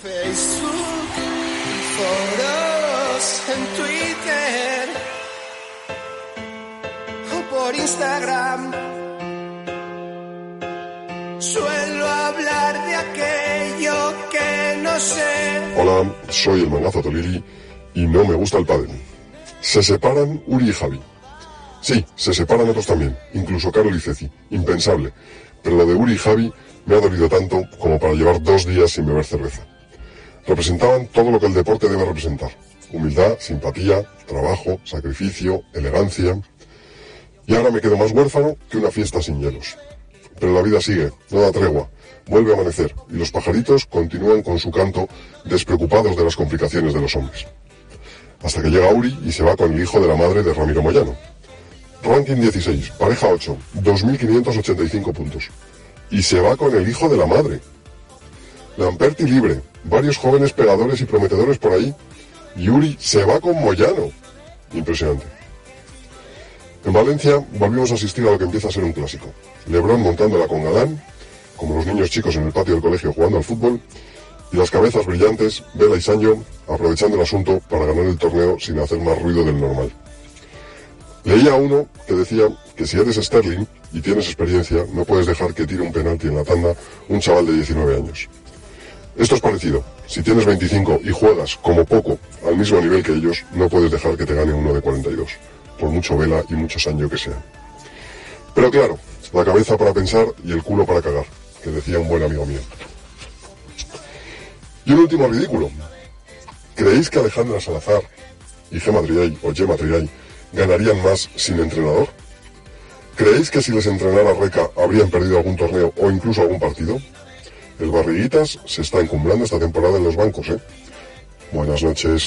Facebook, foros en Twitter o por Instagram. Suelo hablar de aquello que no sé. Hola, soy el mangazo Tolili y no me gusta el pádel. Se separan Uri y Javi. Sí, se separan otros también, incluso Carol y Ceci. Impensable. Pero lo de Uri y Javi me ha dolido tanto como para llevar dos días sin beber cerveza. Representaban todo lo que el deporte debe representar. Humildad, simpatía, trabajo, sacrificio, elegancia. Y ahora me quedo más huérfano que una fiesta sin hielos. Pero la vida sigue, no da tregua. Vuelve a amanecer y los pajaritos continúan con su canto despreocupados de las complicaciones de los hombres. Hasta que llega Uri y se va con el hijo de la madre de Ramiro Moyano. Ranking 16, pareja 8, 2.585 puntos. Y se va con el hijo de la madre. Lamperti libre, varios jóvenes pegadores y prometedores por ahí. Y Uri se va con Moyano. Impresionante. En Valencia volvimos a asistir a lo que empieza a ser un clásico. Lebrón montándola con Galán, como los niños chicos en el patio del colegio jugando al fútbol, y las cabezas brillantes, Vela y Sancho, aprovechando el asunto para ganar el torneo sin hacer más ruido del normal. Leía uno que decía que si eres Sterling y tienes experiencia, no puedes dejar que tire un penalti en la tanda un chaval de 19 años. Esto es parecido. Si tienes 25 y juegas como poco al mismo nivel que ellos, no puedes dejar que te gane uno de 42, por mucho vela y mucho Sancho que sea. Pero claro, la cabeza para pensar y el culo para cagar, que decía un buen amigo mío. Y un último ridículo. ¿Creéis que Alejandra Salazar y Gemma Triay o Gemma Triay ganarían más sin entrenador? ¿Creéis que si les entrenara Reca habrían perdido algún torneo o incluso algún partido? El Barriguitas se está encumbrando esta temporada en los bancos, ¿eh? Buenas noches.